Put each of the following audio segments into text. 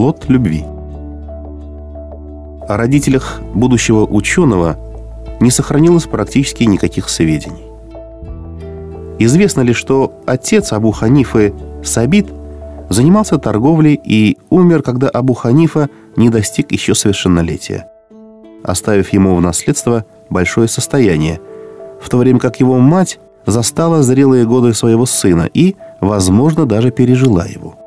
плод любви. О родителях будущего ученого не сохранилось практически никаких сведений. Известно ли, что отец Абу Ханифы Сабит занимался торговлей и умер, когда Абу Ханифа не достиг еще совершеннолетия, оставив ему в наследство большое состояние, в то время как его мать застала зрелые годы своего сына и, возможно, даже пережила его.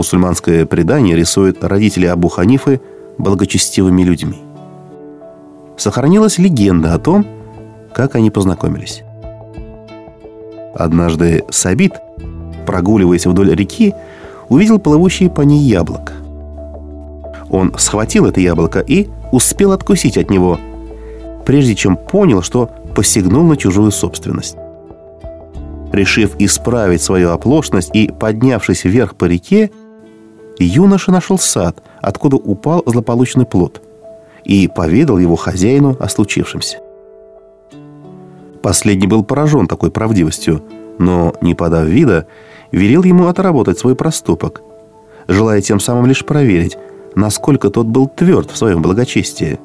Мусульманское предание рисует родителей Абу Ханифы благочестивыми людьми. Сохранилась легенда о том, как они познакомились. Однажды Сабит, прогуливаясь вдоль реки, увидел плывущее по ней яблоко. Он схватил это яблоко и успел откусить от него, прежде чем понял, что посягнул на чужую собственность. Решив исправить свою оплошность и поднявшись вверх по реке, юноша нашел сад, откуда упал злополучный плод, и поведал его хозяину о случившемся. Последний был поражен такой правдивостью, но, не подав вида, велел ему отработать свой проступок, желая тем самым лишь проверить, насколько тот был тверд в своем благочестии.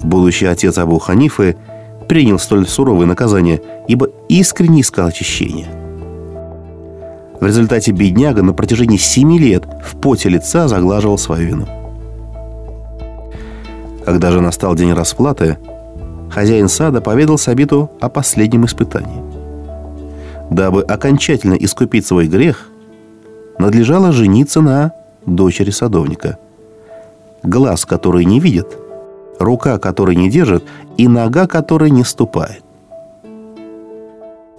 Будущий отец Абу Ханифы принял столь суровое наказание, ибо искренне искал очищения. В результате бедняга на протяжении семи лет в поте лица заглаживал свою вину. Когда же настал день расплаты, хозяин сада поведал Сабиту о последнем испытании. Дабы окончательно искупить свой грех, надлежало жениться на дочери садовника. Глаз, который не видит, рука, которой не держит, и нога, которой не ступает.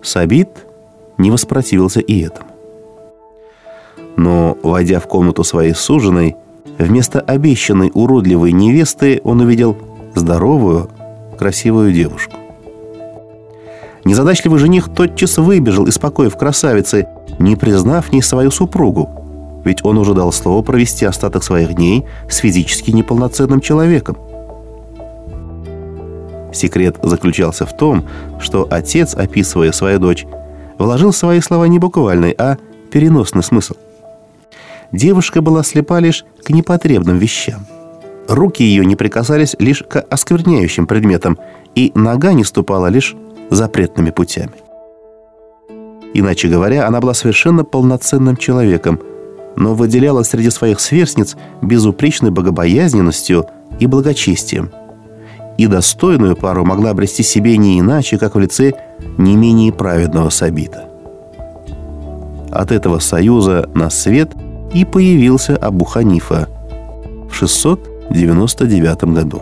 Сабит не воспротивился и этому. Но, войдя в комнату своей суженой, вместо обещанной уродливой невесты он увидел здоровую, красивую девушку. Незадачливый жених тотчас выбежал из покоев красавицы, не признав в ней свою супругу, ведь он уже дал слово провести остаток своих дней с физически неполноценным человеком. Секрет заключался в том, что отец, описывая свою дочь, вложил свои слова не буквальный, а переносный смысл. Девушка была слепа лишь к непотребным вещам. Руки ее не прикасались лишь к оскверняющим предметам, и нога не ступала лишь запретными путями. Иначе говоря, она была совершенно полноценным человеком, но выделяла среди своих сверстниц безупречной богобоязненностью и благочестием. И достойную пару могла обрести себе не иначе, как в лице не менее праведного Сабита. От этого союза на свет и появился Абу Ханифа в 699 году.